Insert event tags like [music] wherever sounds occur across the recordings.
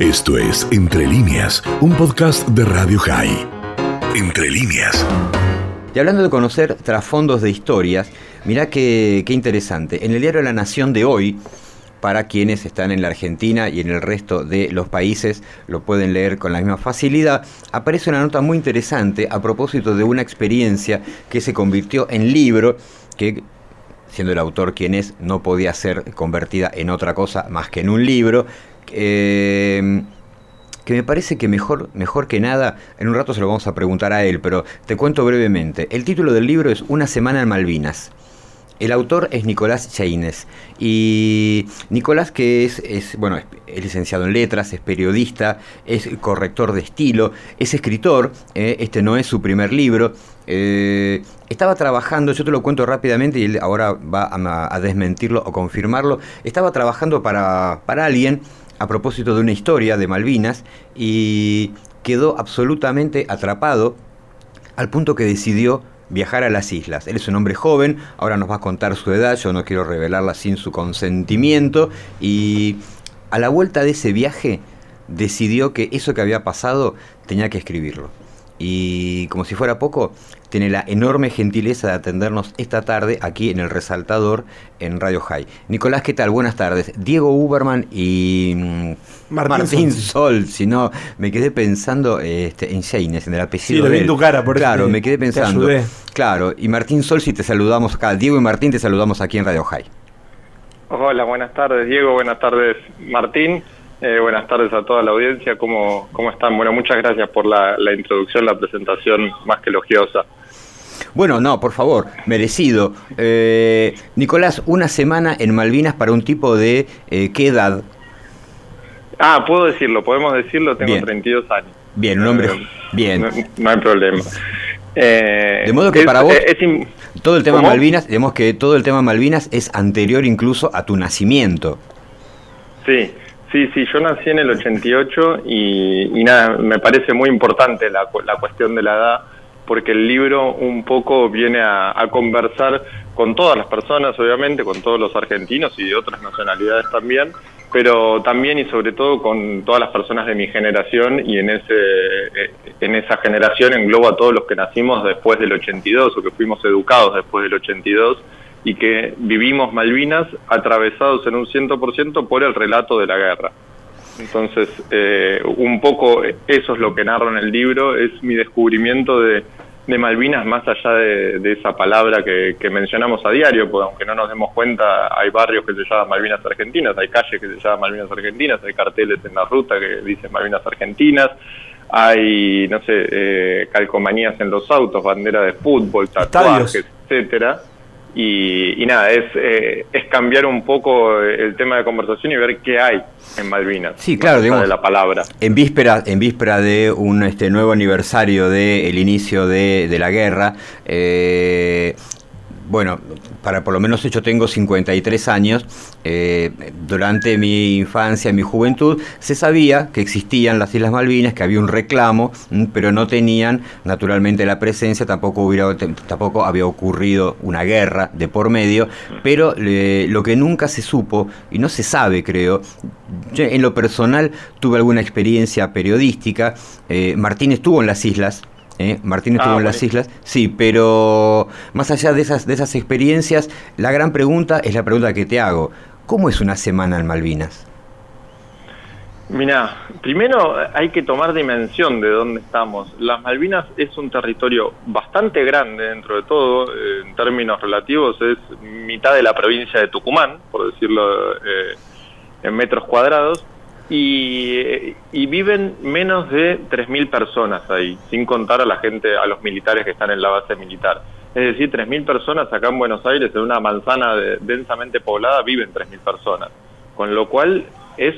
Esto es Entre líneas, un podcast de Radio High. Entre líneas. Y hablando de conocer trasfondos de historias, mirá qué, qué interesante. En el diario La Nación de hoy, para quienes están en la Argentina y en el resto de los países lo pueden leer con la misma facilidad, aparece una nota muy interesante a propósito de una experiencia que se convirtió en libro, que siendo el autor quien es, no podía ser convertida en otra cosa más que en un libro, eh, que me parece que mejor, mejor que nada, en un rato se lo vamos a preguntar a él, pero te cuento brevemente. El título del libro es Una semana en Malvinas. El autor es Nicolás Chaines. Y Nicolás, que es, es, bueno, es licenciado en letras, es periodista, es corrector de estilo, es escritor. Eh, este no es su primer libro. Eh, estaba trabajando, yo te lo cuento rápidamente y él ahora va a, a desmentirlo o confirmarlo. Estaba trabajando para, para alguien a propósito de una historia de Malvinas y quedó absolutamente atrapado al punto que decidió viajar a las islas. Él es un hombre joven, ahora nos va a contar su edad, yo no quiero revelarla sin su consentimiento y a la vuelta de ese viaje decidió que eso que había pasado tenía que escribirlo y como si fuera poco, tiene la enorme gentileza de atendernos esta tarde aquí en el Resaltador en Radio High. Nicolás, ¿qué tal? Buenas tardes. Diego Uberman y mm, Martín, Sol. si no, me quedé pensando este, en Sheines, en el apellido. Sí, lo vi en tu cara, por Claro, me quedé pensando. Claro, y Martín Sol, si te saludamos acá. Diego y Martín te saludamos aquí en Radio High. Hola, buenas tardes Diego, buenas tardes Martín. Eh, buenas tardes a toda la audiencia, ¿cómo, cómo están? Bueno, muchas gracias por la, introducción, la presentación más que elogiosa. Bueno, no, por favor, merecido. Eh, Nicolás, una semana en Malvinas para un tipo de eh, qué edad? Ah, puedo decirlo, podemos decirlo, tengo 32 años. Bien, un hombre. bien. No, hay problema. de modo que para vos todo el tema Malvinas, digamos que todo el tema Malvinas es anterior incluso a tu nacimiento. Sí, Sí, sí, yo nací en el 88 y, y nada, me parece muy importante la, la, cuestión de la edad porque el libro un poco viene a, conversar con todas las personas, obviamente, con todos los argentinos y de otras nacionalidades también, pero también y sobre todo con todas las personas de mi generación y en, ese, eh, en esa generación engloba a todos los que nacimos después del 82 o que fuimos educados después del 82 y que vivimos Malvinas atravesados en un 100% por el relato de la guerra. Entonces, eh, un poco eso es lo que narro en el libro, es mi descubrimiento de, Malvinas más allá de, esa palabra que, mencionamos a diario, porque aunque no nos demos cuenta, hay barrios que se llaman Malvinas Argentinas, hay calles que se llaman Malvinas Argentinas, hay carteles en la ruta que dicen Malvinas Argentinas, hay, no sé, eh, calcomanías en los autos, bandera de fútbol, tatuajes, etcétera y, nada, es, eh, es cambiar un poco el tema de conversación y ver qué hay en Malvinas. Sí, claro, digamos, de la palabra. En víspera, en víspera de un este nuevo aniversario del inicio de, de la guerra, eh, bueno, para por lo menos yo tengo 53 años, eh, durante mi infancia, mi juventud, se sabía que existían las Islas Malvinas, que había un reclamo, mm, pero no tenían naturalmente la presencia, tampoco, hubiera, tampoco había ocurrido una guerra de por medio, pero lo que nunca se supo, y no se sabe creo, en lo personal tuve alguna experiencia periodística, eh, Martín estuvo en las islas, ¿eh? Martín estuvo ah, en las islas, sí, pero más allá de esas, de esas experiencias, la gran pregunta es la pregunta que te hago. ¿Cómo es una semana en Malvinas? Mira, primero hay que tomar dimensión de dónde estamos. Las Malvinas es un territorio bastante grande dentro de todo, en términos relativos es mitad de la provincia de Tucumán, por decirlo eh, en metros cuadrados, y, viven menos de 3.000 personas ahí, sin contar a la gente, a los militares que están en la base militar. Es decir, 3.000 personas acá en Buenos Aires, en una manzana densamente poblada, viven 3.000 personas. Con lo cual es,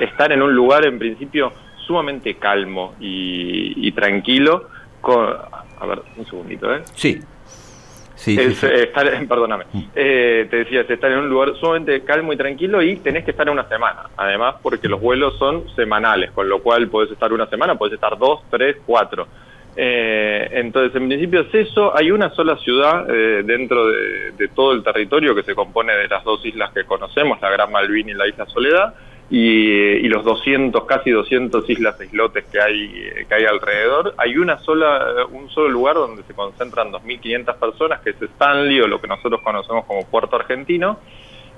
estar en un lugar en principio sumamente calmo y, tranquilo. Con, a ver, un segundito, ¿eh? Sí. Sí, estar, perdóname, mm. eh, te decía, estar en un lugar sumamente calmo y tranquilo y tenés que estar una semana, además porque los vuelos son semanales, con lo cual podés estar una semana, podés estar dos, tres, cuatro. Eh, entonces, en principio es eso, hay una sola ciudad eh, dentro de, todo el territorio que se compone de las dos islas que conocemos, la Gran Malvin y la Isla Soledad, y, los 200, casi 200 islas e islotes que hay, que hay alrededor. Hay una sola, un solo lugar donde se concentran 2.500 personas, que es Stanley, o lo que nosotros conocemos como Puerto Argentino,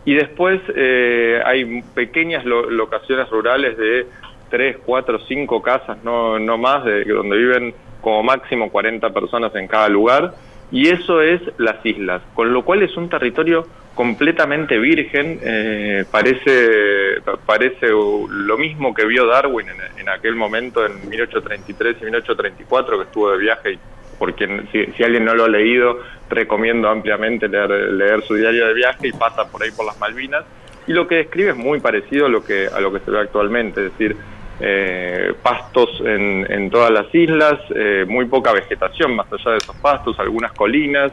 y después eh, hay pequeñas locaciones rurales de 3, 4, 5 casas, no, no más, de, donde viven como máximo 40 personas en cada lugar, y eso es las islas, con lo cual es un territorio completamente virgen, eh, parece, parece lo mismo que vio Darwin en, aquel momento, en 1833 y 1834, que estuvo de viaje, y por si, alguien no lo ha leído, recomiendo ampliamente leer, leer su diario de viaje y pasa por ahí por las Malvinas, y lo que describe es muy parecido a lo que, a lo que se ve actualmente, es decir, eh, pastos en, todas las islas, eh, muy poca vegetación más allá de esos pastos, algunas colinas,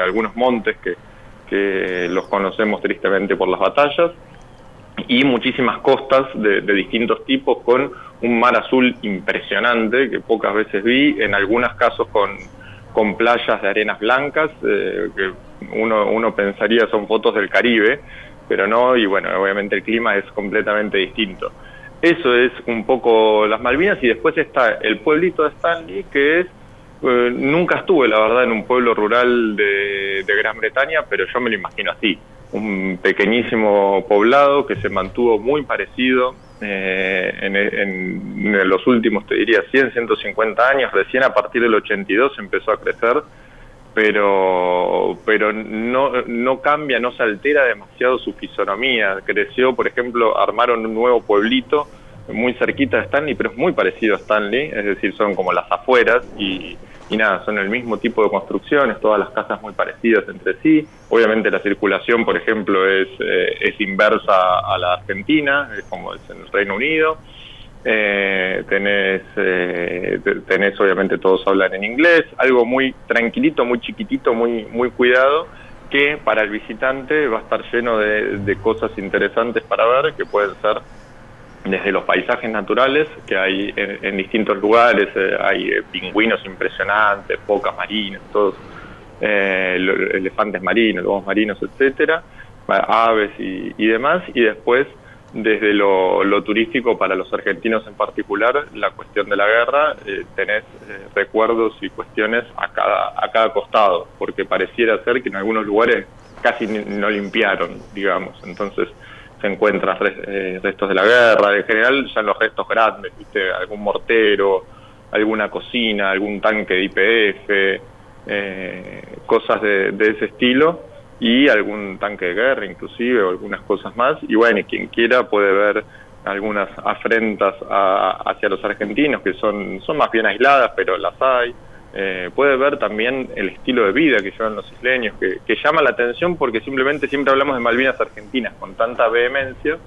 algunos montes que que los conocemos tristemente por las batallas, y muchísimas costas de, distintos tipos con un mar azul impresionante que pocas veces vi, en algunos casos con, con playas de arenas blancas, eh, que uno, uno pensaría son fotos del Caribe, pero no, y bueno, obviamente el clima es completamente distinto. Eso es un poco las Malvinas y después está el pueblito de Stanley, que es eh, nunca estuve, la verdad, en un pueblo rural de, Gran Bretaña, pero yo me lo imagino así. Un pequeñísimo poblado que se mantuvo muy parecido eh, en, los últimos, te diría, 100, 150 años. Recién a partir del 82 empezó a crecer, pero, pero no, no cambia, no se altera demasiado su fisonomía. Creció, por ejemplo, armaron un nuevo pueblito muy cerquita de Stanley, pero es muy parecido a Stanley, es decir, son como las afueras y y nada, son el mismo tipo de construcciones, todas las casas muy parecidas entre sí. Obviamente la circulación, por ejemplo, es, eh, es inversa a la Argentina, es como es en el Reino Unido. Eh, tenés, eh, tenés, obviamente todos hablan en inglés, algo muy tranquilito, muy chiquitito, muy, muy cuidado, que para el visitante va a estar lleno de, cosas interesantes para ver, que pueden ser desde los paisajes naturales que hay en, distintos lugares, eh, hay eh, pingüinos impresionantes, focas marinas, todos eh, elefantes marinos, lobos marinos, etcétera, aves y, demás, y después desde lo, turístico para los argentinos en particular, la cuestión de la guerra, tenés recuerdos y cuestiones a cada, a cada costado, porque pareciera ser que en algunos lugares casi no limpiaron, digamos, entonces se encuentran eh, restos de la guerra, en general ya los restos grandes, ¿viste? algún mortero, alguna cocina, algún tanque de IPF, eh, cosas de, ese estilo y algún tanque de guerra inclusive o algunas cosas más y bueno, quien quiera puede ver algunas afrentas hacia los argentinos que son, son más bien aisladas pero las hay eh, puede ver también el estilo de vida que llevan los isleños, que, llama la atención porque simplemente siempre hablamos de Malvinas Argentinas con tanta vehemencia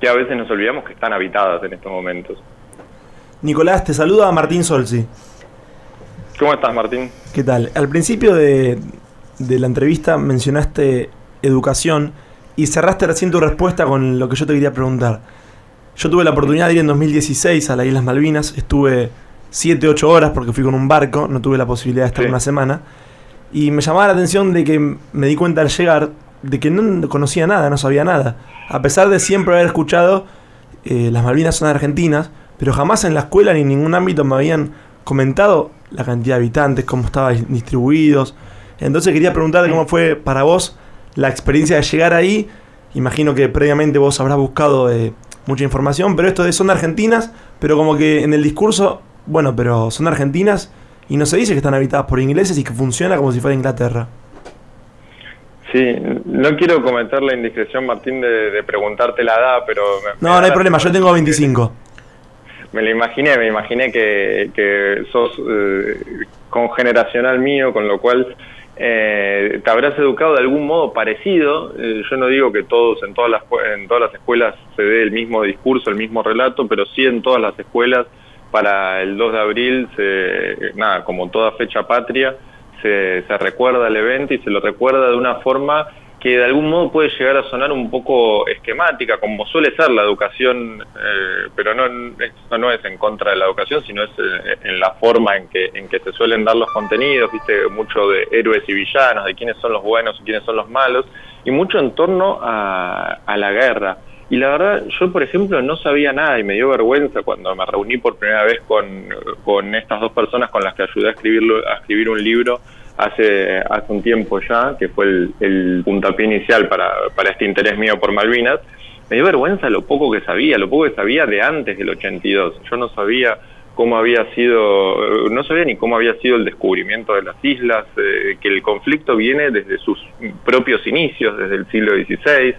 que a veces nos olvidamos que están habitadas en estos momentos. Nicolás, te saluda Martín Solsi. ¿Cómo estás, Martín? ¿Qué tal? Al principio de, de la entrevista mencionaste educación y cerraste recién tu respuesta con lo que yo te quería preguntar. Yo tuve la oportunidad de ir en 2016 a las Islas Malvinas, estuve 7, 8 horas porque fui con un barco, no tuve la posibilidad de estar una semana. Y me llamaba la atención de que me di cuenta al llegar de que no conocía nada, no sabía nada. A pesar de siempre haber escuchado eh, las Malvinas son argentinas, pero jamás en la escuela ni en ningún ámbito me habían comentado la cantidad de habitantes, cómo estaban distribuidos. Entonces quería preguntarte cómo fue para vos la experiencia de llegar ahí. Imagino que previamente vos habrás buscado eh, mucha información, pero esto de son argentinas, pero como que en el discurso bueno, pero son argentinas y no se dice que están habitadas por ingleses y que funciona como si fuera Inglaterra. Sí, no quiero cometer la indiscreción, Martín, de, preguntarte la edad, pero... no, no hay problema, yo tengo 25. Me lo imaginé, me imaginé que, que sos eh, congeneracional mío, con lo cual eh, te habrás educado de algún modo parecido. Eh, yo no digo que todos en todas las en todas las escuelas se dé el mismo discurso, el mismo relato, pero sí en todas las escuelas para el 2 de abril, se, nada, como toda fecha patria, se, se, recuerda el evento y se lo recuerda de una forma que de algún modo puede llegar a sonar un poco esquemática, como suele ser la educación, eh, pero no, esto no es en contra de la educación, sino es eh, en la forma en que, en que se suelen dar los contenidos, viste, mucho de héroes y villanos, de quiénes son los buenos y quiénes son los malos, y mucho en torno a, a la guerra. Y la verdad, yo por ejemplo no sabía nada y me dio vergüenza cuando me reuní por primera vez con, con estas dos personas con las que ayudé a, escribirlo, a escribir un libro hace, hace un tiempo ya, que fue el, puntapié inicial para, para este interés mío por Malvinas. Me dio vergüenza lo poco que sabía, lo poco que sabía de antes del 82. Yo no sabía cómo había sido, no sabía ni cómo había sido el descubrimiento de las islas, eh, que el conflicto viene desde sus propios inicios, desde el siglo XVI,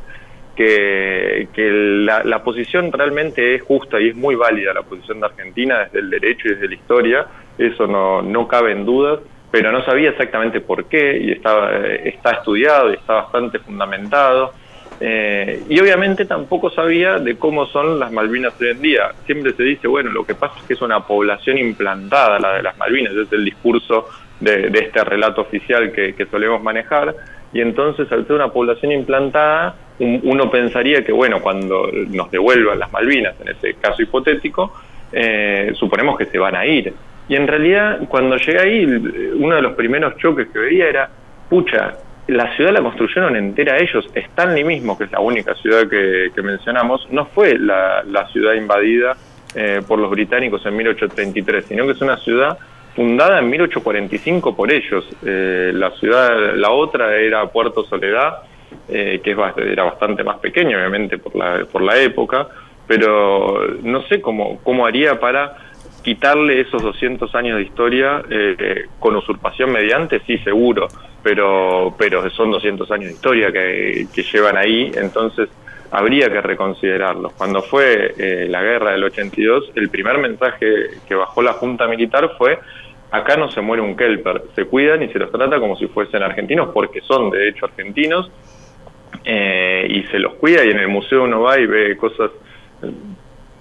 que, que la, la, posición realmente es justa y es muy válida, la posición de Argentina desde el derecho y desde la historia, eso no, no cabe en dudas, pero no sabía exactamente por qué y estaba, está estudiado y está bastante fundamentado. Eh, y obviamente tampoco sabía de cómo son las Malvinas hoy en día. Siempre se dice, bueno, lo que pasa es que es una población implantada la de las Malvinas, es el discurso de, este relato oficial que, solemos manejar, y entonces al ser una población implantada, un, uno pensaría que, bueno, cuando nos devuelvan las Malvinas, en ese caso hipotético, eh, suponemos que se van a ir. Y en realidad, cuando llegué ahí, uno de los primeros choques que veía era, pucha, la ciudad la construyeron entera ellos. Stanley mismo, que es la única ciudad que, mencionamos, no fue la, la ciudad invadida eh, por los británicos en 1833, sino que es una ciudad fundada en 1845 por ellos. Eh, la ciudad, la otra era Puerto Soledad, eh, que es, era bastante más pequeña, obviamente, por la, por la época, pero no sé cómo, cómo haría para quitarle esos 200 años de historia eh, con usurpación mediante, sí, seguro, pero, pero son 200 años de historia que, llevan ahí, entonces habría que reconsiderarlos. Cuando fue eh, la guerra del 82, el primer mensaje que bajó la Junta Militar fue acá no se muere un kelper, se cuidan y se los trata como si fuesen argentinos, porque son de hecho argentinos, eh, y se los cuida y en el museo uno va y ve cosas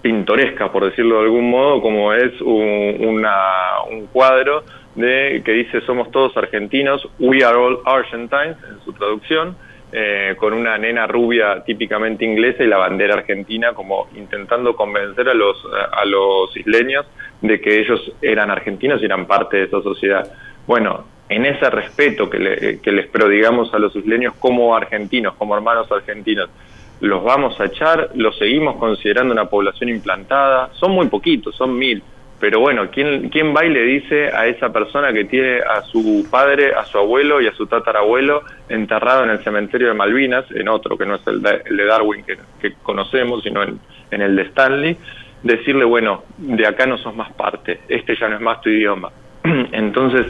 pintoresca, por decirlo de algún modo, como es un, cuadro de que dice somos todos argentinos, we are all Argentines, en su traducción, eh, con una nena rubia típicamente inglesa y la bandera argentina, como intentando convencer a los, a los isleños de que ellos eran argentinos y eran parte de esa sociedad. Bueno, en ese respeto que, le, que les prodigamos a los isleños como argentinos, como hermanos argentinos, los vamos a echar, los seguimos considerando una población implantada, son muy poquitos, son mil, pero bueno, ¿quién, ¿quién va y le dice a esa persona que tiene a su padre, a su abuelo y a su tatarabuelo enterrado en el cementerio de Malvinas, en otro que no es el de, Darwin que, que, conocemos, sino en, en el de Stanley, decirle, bueno, de acá no sos más parte, este ya no es más tu idioma. [clears throat] Entonces,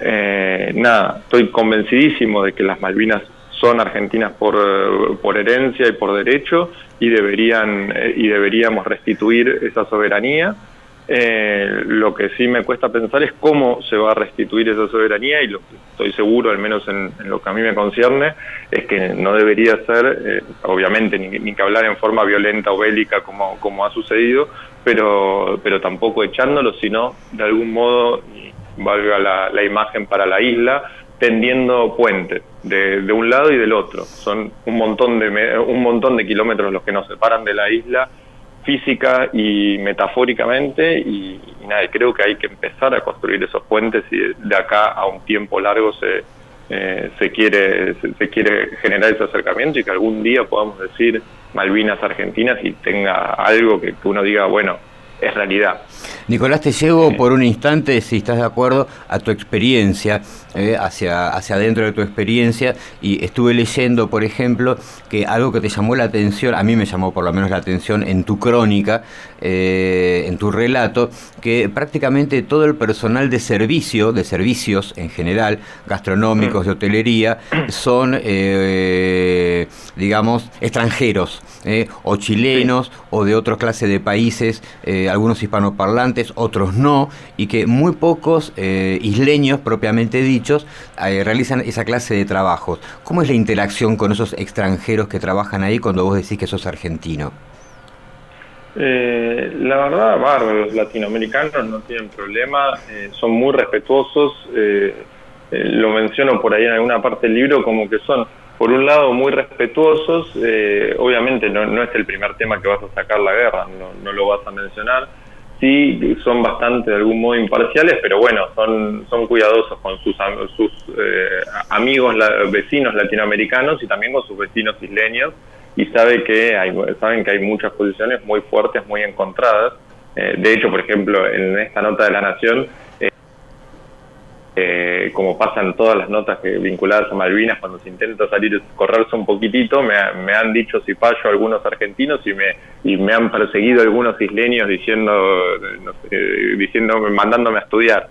eh, nada, estoy convencidísimo de que las Malvinas son argentinas por, eh, por herencia y por derecho y deberían eh, y deberíamos restituir esa soberanía. Eh, lo que sí me cuesta pensar es cómo se va a restituir esa soberanía y lo que estoy seguro, al menos en, lo que a mí me concierne, es que no debería ser, eh, obviamente, ni, ni, que hablar en forma violenta o bélica como, como ha sucedido, pero, pero tampoco echándolo, sino de algún modo, valga la imagen para la isla, tendiendo puentes de, un lado y del otro. Son un montón de un montón de kilómetros los que nos separan de la isla física y metafóricamente y, y nada, creo que hay que empezar a construir esos puentes y de acá a un tiempo largo se eh, se quiere se, se, quiere generar ese acercamiento y que algún día podamos decir Malvinas Argentinas y tenga algo que, que uno diga bueno es realidad. Nicolás, te llevo por un instante, si estás de acuerdo, a tu experiencia, eh, hacia, hacia adentro de tu experiencia, y estuve leyendo, por ejemplo, que algo que te llamó la atención, a mí me llamó por lo menos la atención en tu crónica, eh, en tu relato, que prácticamente todo el personal de servicio, de servicios en general, gastronómicos, de hotelería, son, eh, digamos, extranjeros, eh, o chilenos, sí. o de otra clase de países, eh, algunos hispanoparlantes, otros no, y que muy pocos eh, isleños propiamente dichos eh, realizan esa clase de trabajos. ¿Cómo es la interacción con esos extranjeros que trabajan ahí cuando vos decís que sos argentino? Eh, la verdad, bárbaro, los latinoamericanos no tienen problema, eh, son muy respetuosos, eh, lo menciono por ahí en alguna parte del libro como que son por un lado muy respetuosos, eh, obviamente no, no, es el primer tema que vas a sacar la guerra, no, no, lo vas a mencionar, sí son bastante de algún modo imparciales, pero bueno, son, son cuidadosos con sus, sus eh, amigos, la, vecinos latinoamericanos y también con sus vecinos isleños, y sabe que hay, saben que hay muchas posiciones muy fuertes, muy encontradas. Eh, de hecho, por ejemplo, en esta nota de la Nación, eh, como pasan todas las notas que, vinculadas a Malvinas, cuando se intenta salir, correrse un poquitito, me, me han dicho si fallo algunos argentinos y me, y me han perseguido algunos isleños diciendo, no diciendo mandándome a estudiar.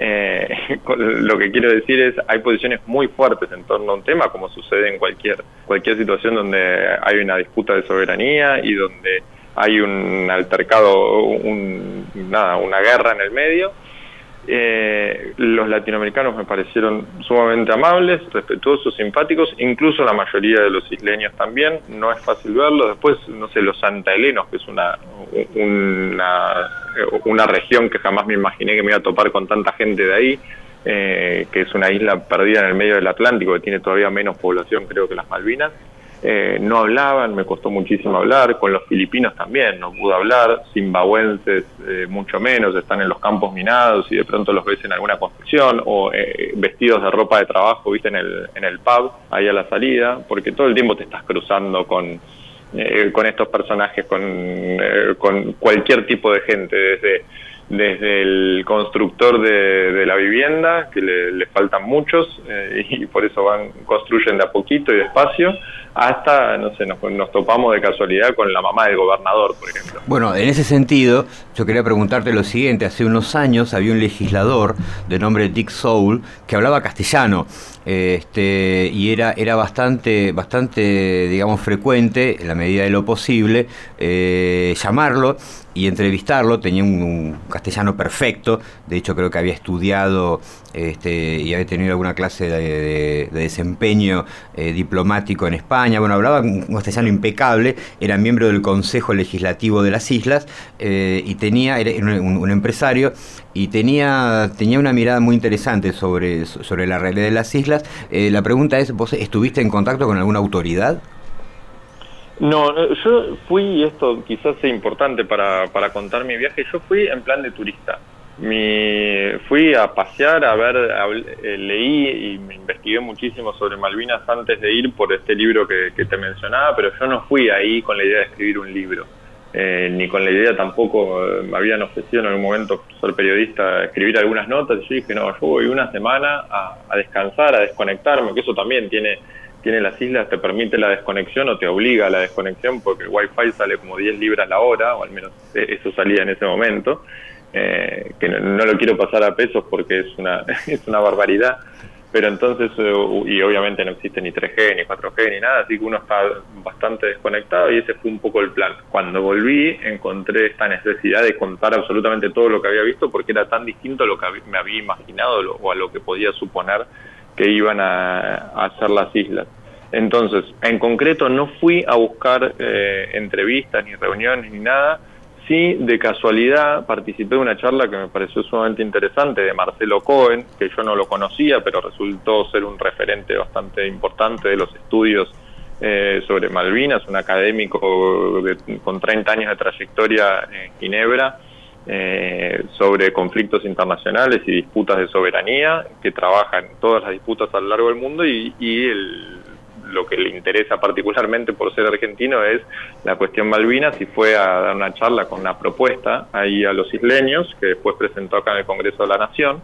Eh, [laughs] lo que quiero decir es, hay posiciones muy fuertes en torno a un tema, como sucede en cualquier, cualquier situación donde hay una disputa de soberanía y donde hay un altercado, un, nada, una guerra en el medio eh, los latinoamericanos me parecieron sumamente amables, respetuosos, simpáticos, incluso la mayoría de los isleños también, no es fácil verlo. Después, no sé, los santahelenos, que es una, una, una región que jamás me imaginé que me iba a topar con tanta gente de ahí, eh, que es una isla perdida en el medio del Atlántico, que tiene todavía menos población creo que las Malvinas. Eh, no hablaban, me costó muchísimo hablar, con los filipinos también no pude hablar, zimbabuenses eh, mucho menos, están en los campos minados y de pronto los ves en alguna construcción o eh, vestidos de ropa de trabajo, viste, en el, en el pub, ahí a la salida, porque todo el tiempo te estás cruzando con, con estos personajes, con, con cualquier tipo de gente, desde desde el constructor de, la vivienda, que le, faltan muchos y por eso van construyen de a poquito y despacio, hasta, no sé, nos, nos, topamos de casualidad con la mamá del gobernador, por ejemplo. Bueno, en ese sentido, yo quería preguntarte lo siguiente. Hace unos años había un legislador de nombre Dick Soul que hablaba castellano este, y era, era bastante, bastante, digamos, frecuente, en la medida de lo posible, eh, llamarlo y entrevistarlo. Tenía un, castellano perfecto, de hecho creo que había estudiado este, y había tenido alguna clase de, desempeño eh, diplomático en España. Bueno, hablaba un castellano impecable, era miembro del Consejo Legislativo de las Islas eh, y tenía, era un, empresario y tenía, tenía una mirada muy interesante sobre, sobre la realidad de las islas eh, la pregunta es, ¿vos estuviste en contacto con alguna autoridad? No, yo fui, y esto quizás sea importante para, para contar mi viaje, yo fui en plan de turista. Mi, fui a pasear, a ver, eh, leí y me investigué muchísimo sobre Malvinas antes de ir por este libro que, que te mencionaba, pero yo no fui ahí con la idea de escribir un libro. Eh, ni con la idea tampoco, eh, me habían ofrecido en algún momento ser periodista, escribir algunas notas, y yo dije, no, yo voy una semana a, descansar, a desconectarme, que eso también tiene, tiene las islas, te permite la desconexión o te obliga a la desconexión, porque el wifi sale como 10 libras la hora, o al menos eh, eso salía en ese momento, que no, no, lo quiero pasar a pesos porque es una, [laughs] es una barbaridad, pero entonces, eh, y obviamente no existe ni 3G, ni 4G, ni nada, así que uno está bastante desconectado y ese fue un poco el plan. Cuando volví encontré esta necesidad de contar absolutamente todo lo que había visto porque era tan distinto a lo que me había imaginado o a lo que podía suponer que iban a, hacer las islas. Entonces, en concreto no fui a buscar eh, entrevistas, ni reuniones, ni nada, Sí, de casualidad participé de una charla que me pareció sumamente interesante de Marcelo Cohen, que yo no lo conocía, pero resultó ser un referente bastante importante de los estudios eh, sobre Malvinas, un académico con 30 años de trayectoria en Ginebra, eh, sobre conflictos internacionales y disputas de soberanía, que trabaja en todas las disputas a lo largo del mundo y, y el, lo que le interesa particularmente por ser argentino es la cuestión Malvinas y fue a dar una charla con una propuesta ahí a los isleños que después presentó acá en el Congreso de la Nación.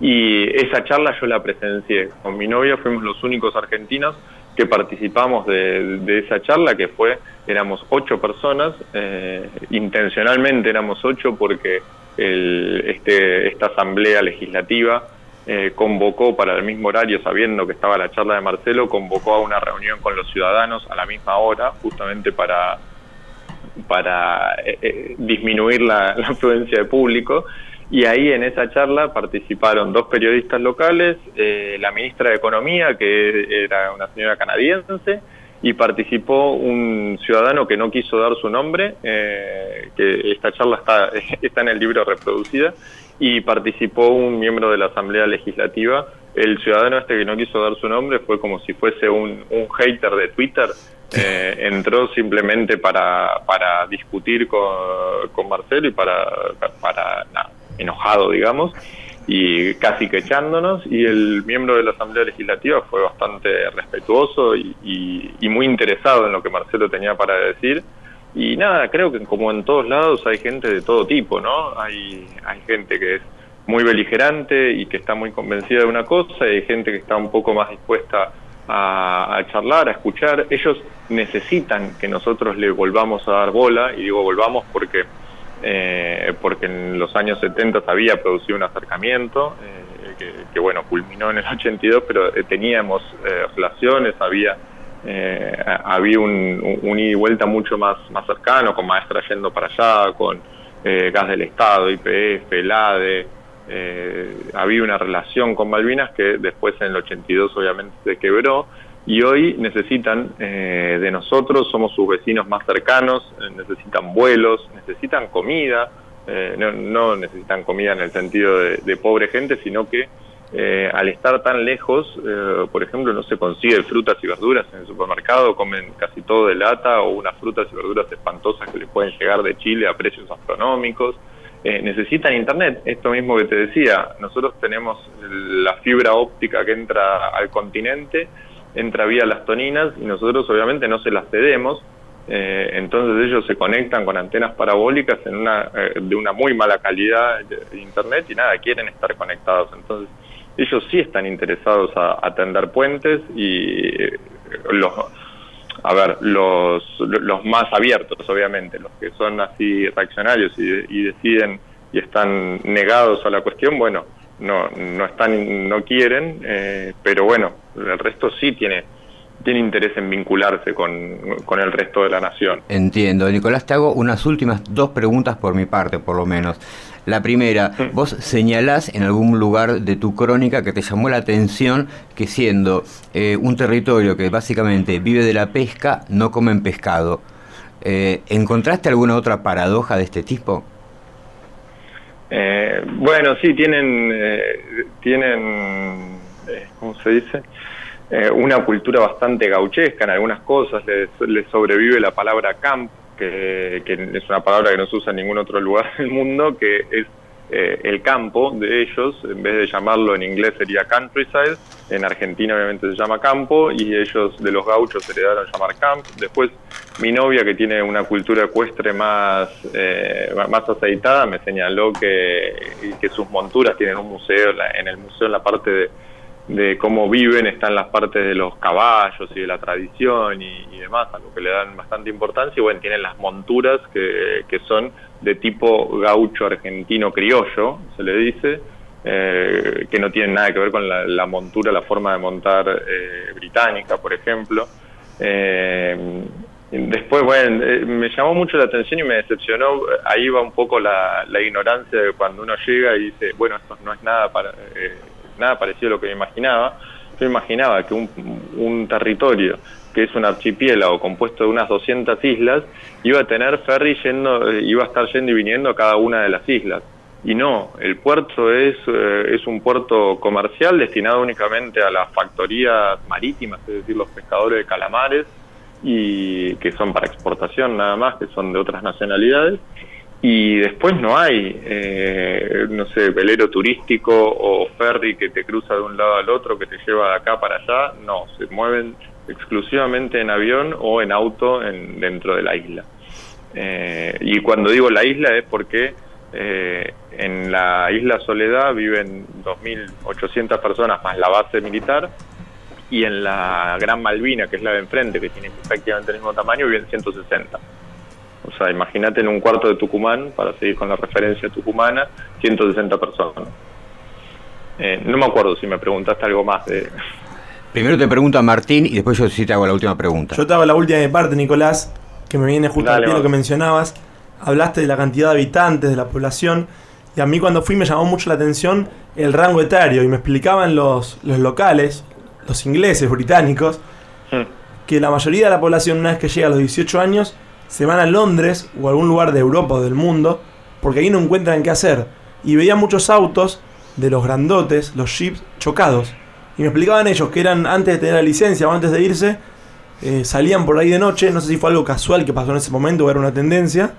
Y esa charla yo la presencié con mi novia, fuimos los únicos argentinos que participamos de, esa charla que fue, éramos ocho personas, eh, intencionalmente éramos ocho porque el, este, esta asamblea legislativa eh, convocó para el mismo horario, sabiendo que estaba la charla de Marcelo, convocó a una reunión con los ciudadanos a la misma hora, justamente para, para eh, eh, disminuir la, la, afluencia de público. Y ahí en esa charla participaron dos periodistas locales, la ministra de Economía, que era una señora canadiense, y participó un ciudadano que no quiso dar su nombre, que esta charla está, [laughs] está en el libro reproducida, y participó un miembro de la Asamblea Legislativa. El ciudadano este que no quiso dar su nombre fue como si fuese un, un hater de Twitter. Eh, [laughs] entró simplemente para, para discutir con, con Marcelo y para, para enojado, digamos. Y casi que echándonos, y el miembro de la Asamblea Legislativa fue bastante respetuoso y, muy interesado en lo que Marcelo tenía para decir. Y nada, creo que como en todos lados hay gente de todo tipo, ¿no? Hay, hay gente que es muy beligerante y que está muy convencida de una cosa, y hay gente que está un poco más dispuesta a, a, charlar, a escuchar. Ellos necesitan que nosotros le volvamos a dar bola, y digo volvamos porque eh, porque en los años 70 había producido un acercamiento, eh, que, bueno, culminó en el 82, pero eh, teníamos relaciones, había había un, un, ida y vuelta mucho más, más cercano, con Maestra yendo para allá, con Gas del Estado, IPF, LADE, había una relación con Malvinas que después en el 82 obviamente se quebró, y hoy necesitan eh, de nosotros, somos sus vecinos más cercanos, eh, necesitan vuelos, necesitan comida, eh, no, necesitan comida en el sentido de, pobre gente, sino que al estar tan lejos, por ejemplo, no se consigue frutas y verduras en el supermercado, comen casi todo de lata o unas frutas y verduras espantosas que les pueden llegar de Chile a precios astronómicos. necesitan internet, esto mismo que te decía, nosotros tenemos la fibra óptica que entra al continente, entra vía las toninas y nosotros obviamente no se las cedemos, eh, entonces ellos se conectan con antenas parabólicas en una, eh, de una muy mala calidad de internet y nada, quieren estar conectados. Entonces ellos sí están interesados a, atender puentes y eh, los, a ver, los, los más abiertos obviamente, los que son así reaccionarios y, y deciden y están negados a la cuestión, bueno, no, no están, no quieren, eh, pero bueno, el resto sí tiene, tiene interés en vincularse con, el resto de la nación. Entiendo. Nicolás, te hago unas últimas dos preguntas por mi parte, por lo menos. La primera, vos señalás en algún lugar de tu crónica que te llamó la atención que siendo eh, un territorio que básicamente vive de la pesca, no comen pescado. Eh, ¿Encontraste alguna otra paradoja de este tipo? Eh, bueno, sí, tienen, eh, tienen eh, ¿cómo se dice? Eh, una cultura bastante gauchesca en algunas cosas, les, sobrevive la palabra camp, que, que, es una palabra que no se usa en ningún otro lugar del mundo, que es eh, el campo de ellos, en vez de llamarlo en inglés sería countryside, en Argentina obviamente se llama campo y ellos de los gauchos se heredaron llamar camp. Después mi novia que tiene una cultura ecuestre más, eh, más aceitada me señaló que, que sus monturas tienen un museo, en el museo en la parte de de cómo viven están las partes de los caballos y de la tradición y, demás, a lo que le dan bastante importancia. Y bueno, tienen las monturas que, que son de tipo gaucho argentino criollo, se le dice, eh, que no tienen nada que ver con la, montura, la forma de montar eh, británica, por ejemplo. Eh, después, bueno, me llamó mucho la atención y me decepcionó, ahí va un poco la, la ignorancia de cuando uno llega y dice, bueno, esto no es nada para nada parecido a lo que me imaginaba. Yo imaginaba que un, territorio que es un archipiélago compuesto de unas 200 islas, iba a tener ferry yendo, eh, iba a estar yendo y viniendo a cada una de las islas. Y no, el puerto es, eh, es un puerto comercial destinado únicamente a las factorías marítimas, es decir, los pescadores de calamares, y que son para exportación nada más, que son de otras nacionalidades y después no hay, eh, no sé, velero turístico o ferry que te cruza de un lado al otro, que te lleva de acá para allá, no, se mueven exclusivamente en avión o en auto en, dentro de la isla. Eh, y cuando digo la isla es porque eh, en la isla Soledad viven 2.800 personas más la base militar y en la Gran Malvina, que es la de enfrente, que tiene prácticamente el mismo tamaño, viven 160. O sea, imagínate en un cuarto de Tucumán, para seguir con la referencia tucumana, 160 personas. Eh, no me acuerdo si me preguntaste algo más de... Primero te pregunta Martín y después yo sí te hago la última pregunta. Yo te hago la última de parte, Nicolás, que me viene justo a lo que mencionabas. Hablaste de la cantidad de habitantes, de la población, y a mí cuando fui me llamó mucho la atención el rango etario, y me explicaban los, los locales, los ingleses, británicos, hmm. que la mayoría de la población una vez que llega a los 18 años se van a Londres o a algún lugar de Europa o del mundo porque ahí no encuentran qué hacer. Y veía muchos autos de los grandotes, los jeeps, chocados. Y me explicaban ellos que eran antes de tener la licencia o antes de irse, eh, salían por ahí de noche, no sé si fue algo casual que pasó en ese momento o era una tendencia,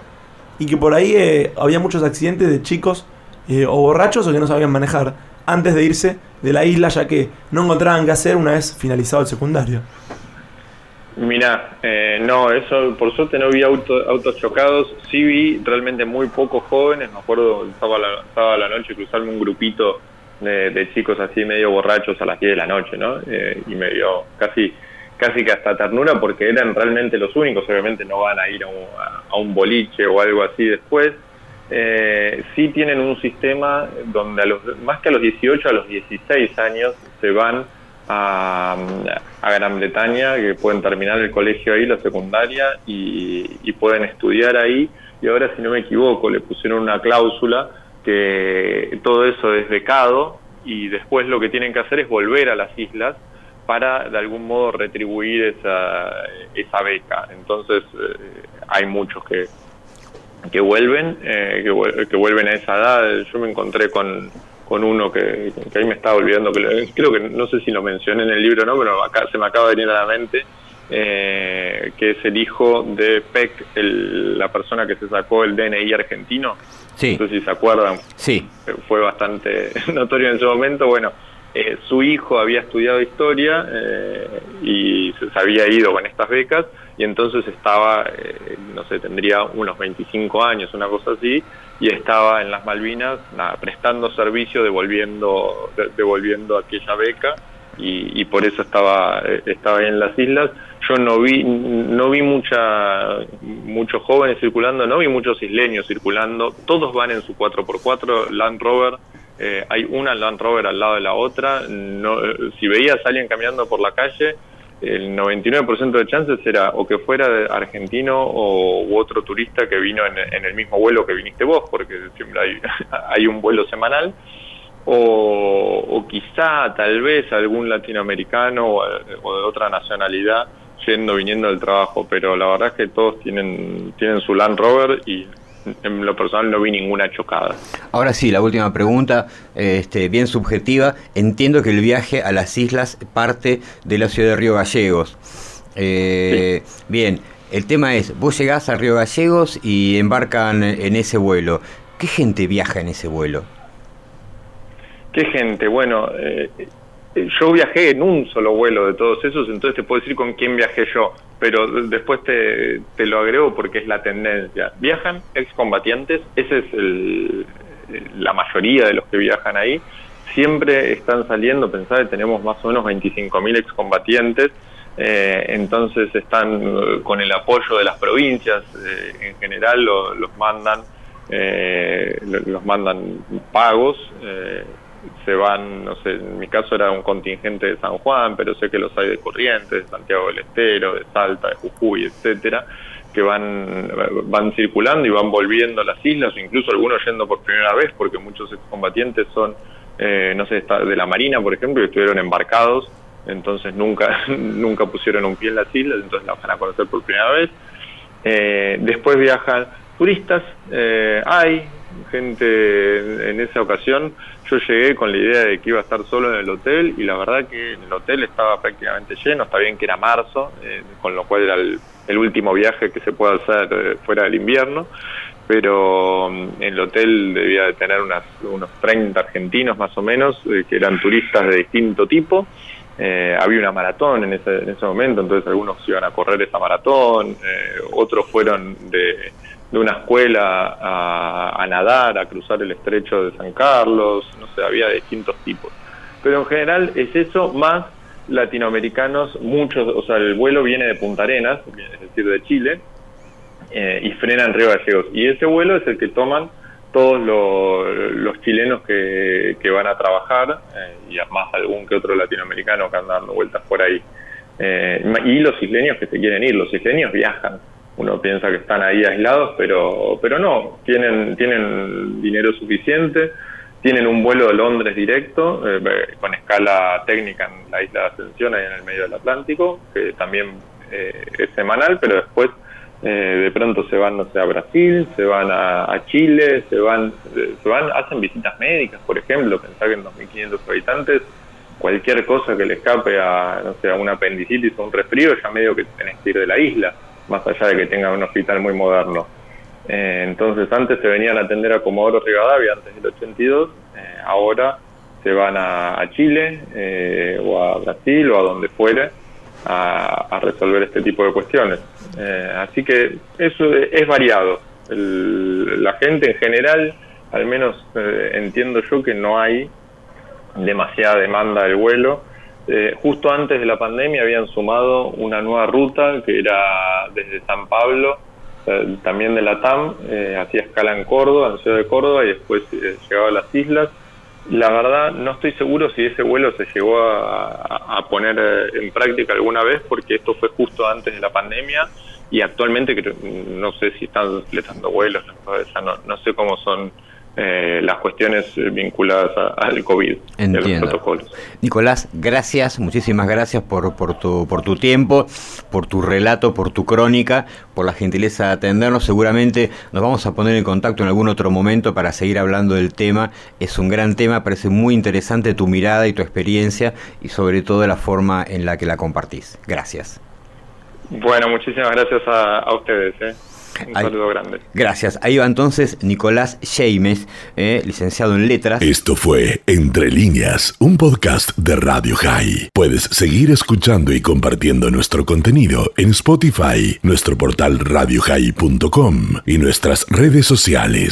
y que por ahí eh, había muchos accidentes de chicos eh, o borrachos o que no sabían manejar antes de irse de la isla ya que no encontraban qué hacer una vez finalizado el secundario. Mira, eh, no, eso por suerte no vi auto, autos chocados, sí vi realmente muy pocos jóvenes, me acuerdo el sábado, a la noche cruzarme un grupito de, chicos así medio borrachos a las 10 de la noche, ¿no? Eh, y me dio casi, casi que hasta ternura porque eran realmente los únicos, obviamente no van a ir a un, boliche o algo así después. Eh, sí tienen un sistema donde a los, más que a los 18, a los 16 años se van a, Gran Bretaña, que pueden terminar el colegio ahí, la secundaria, y, pueden estudiar ahí. Y ahora, si no me equivoco, le pusieron una cláusula que todo eso es becado y después lo que tienen que hacer es volver a las islas para de algún modo retribuir esa, esa beca. Entonces eh, hay muchos que, que vuelven, eh, que, vuelven a esa edad. Yo me encontré con, con uno que, que ahí me estaba olvidando, que creo que no sé si lo mencioné en el libro no, pero acá se me acaba de venir a la mente. Eh, que es el hijo de Peck, la persona que se sacó el DNI argentino, Sí. No sé si se acuerdan. Sí. Fue bastante [laughs] notorio en ese momento. Bueno, eh, su hijo había estudiado historia eh, y se había ido con estas becas y entonces estaba, eh, no sé, tendría unos 25 años, una cosa así, y estaba en las Malvinas prestando servicio, devolviendo, devolviendo aquella beca y, por eso estaba, estaba ahí en las islas. Yo no vi no vi mucha muchos jóvenes circulando, no vi muchos isleños circulando, todos van en su 4x4 Land Rover, eh, hay una Land Rover al lado de la otra, no, si veías a alguien caminando por la calle, el 99% de chances era o que fuera argentino o u otro turista que vino en, el mismo vuelo que viniste vos, porque siempre [laughs] hay, un vuelo semanal, o, o, quizá tal vez algún latinoamericano o de otra nacionalidad yendo, viniendo del trabajo, pero la verdad es que todos tienen, tienen su Land Rover y en lo personal no vi ninguna chocada. Ahora sí, la última pregunta, este, bien subjetiva. Entiendo que el viaje a las islas parte de la ciudad de Río Gallegos. Eh, bien, el tema es, vos llegás a Río Gallegos y embarcan en ese vuelo. ¿Qué gente viaja en ese vuelo? ¿Qué gente? Bueno, eh, yo viajé en un solo vuelo de todos esos, entonces te puedo decir con quién viajé yo, pero después te, lo agrego porque es la tendencia. Viajan excombatientes, esa es el, la mayoría de los que viajan ahí, siempre están saliendo, pensá que tenemos más o menos 25.000 excombatientes, eh, entonces están eh, con el apoyo de las provincias, eh, en general los mandan, eh, los mandan pagos se van, no sé, en mi caso era un contingente de San Juan, pero sé que los hay de Corrientes, de Santiago del Estero, de Salta, de Jujuy, etcétera, que van, van circulando y van volviendo a las islas, o incluso algunos yendo por primera vez, porque muchos combatientes son, eh, no sé, de la Marina, por ejemplo, que estuvieron embarcados, entonces nunca, [laughs] nunca pusieron un pie en las islas, entonces las van a conocer por primera vez. Eh, después viajan turistas, eh, hay gente en esa ocasión, yo llegué con la idea de que iba a estar solo en el hotel y la verdad que el hotel estaba prácticamente lleno, está bien que era marzo, eh, con lo cual era el, último viaje que se puede hacer eh, fuera del invierno, pero mm, el hotel debía de tener unas, unos 30 argentinos más o menos, eh, que eran turistas de distinto tipo. había una maratón en ese, en ese momento, entonces algunos iban a correr esa maratón, otros fueron de de una escuela a, nadar, a cruzar el estrecho de San Carlos, no sé, había distintos tipos. Pero en general es eso, más latinoamericanos, muchos, o sea, el vuelo viene de Punta Arenas, es decir, de Chile, eh, y frena en Río Gallegos. Y ese vuelo es el que toman todos los, chilenos que, van a trabajar, eh, y además algún que otro latinoamericano que anda dando vueltas por ahí. Eh, y los isleños que se quieren ir, los isleños viajan uno piensa que están ahí aislados, pero, pero no, tienen, tienen dinero suficiente, tienen un vuelo de Londres directo, eh, con escala técnica en la isla de Ascensión, ahí en el medio del Atlántico, que también eh, es semanal, pero después eh, de pronto se van, no sé, a Brasil, se van a, Chile, se van, se van, hacen visitas médicas, por ejemplo, pensar que en 2.500 habitantes cualquier cosa que le escape a, no sé, a una apendicitis o un resfrío, ya medio que tenés que ir de la isla más allá de que tenga un hospital muy moderno. entonces antes se venían a atender a Comodoro Rivadavia antes del 82, ahora se van a, Chile o a Brasil o a donde fuere a, resolver este tipo de cuestiones. así que eso es variado. la gente en general, al menos entiendo yo que no hay demasiada demanda del vuelo. Eh, justo antes de la pandemia habían sumado una nueva ruta que era desde San Pablo, eh, también de la TAM, eh, hacía escala en Córdoba, en Ciudad de Córdoba y después llegaba a las islas. La verdad no estoy seguro si ese vuelo se llegó a, poner en práctica alguna vez porque esto fue justo antes de la pandemia y actualmente no sé si están completando vuelos, no, no sé cómo son eh, las cuestiones vinculadas al COVID Entiendo. los protocolos. Nicolás, gracias, muchísimas gracias por, por, tu, por tu tiempo, por tu relato, por tu crónica, por la gentileza de atendernos. Seguramente nos vamos a poner en contacto en algún otro momento para seguir hablando del tema. Es un gran tema, parece muy interesante tu mirada y tu experiencia y sobre todo la forma en la que la compartís. Gracias. Bueno, muchísimas gracias a, a ustedes. ¿eh? Un saludo grande. Gracias. Ahí va entonces Nicolás James, eh, licenciado en letras. Esto fue Entre líneas, un podcast de Radio High. Puedes seguir escuchando y compartiendo nuestro contenido en Spotify, nuestro portal radiohigh.com y nuestras redes sociales.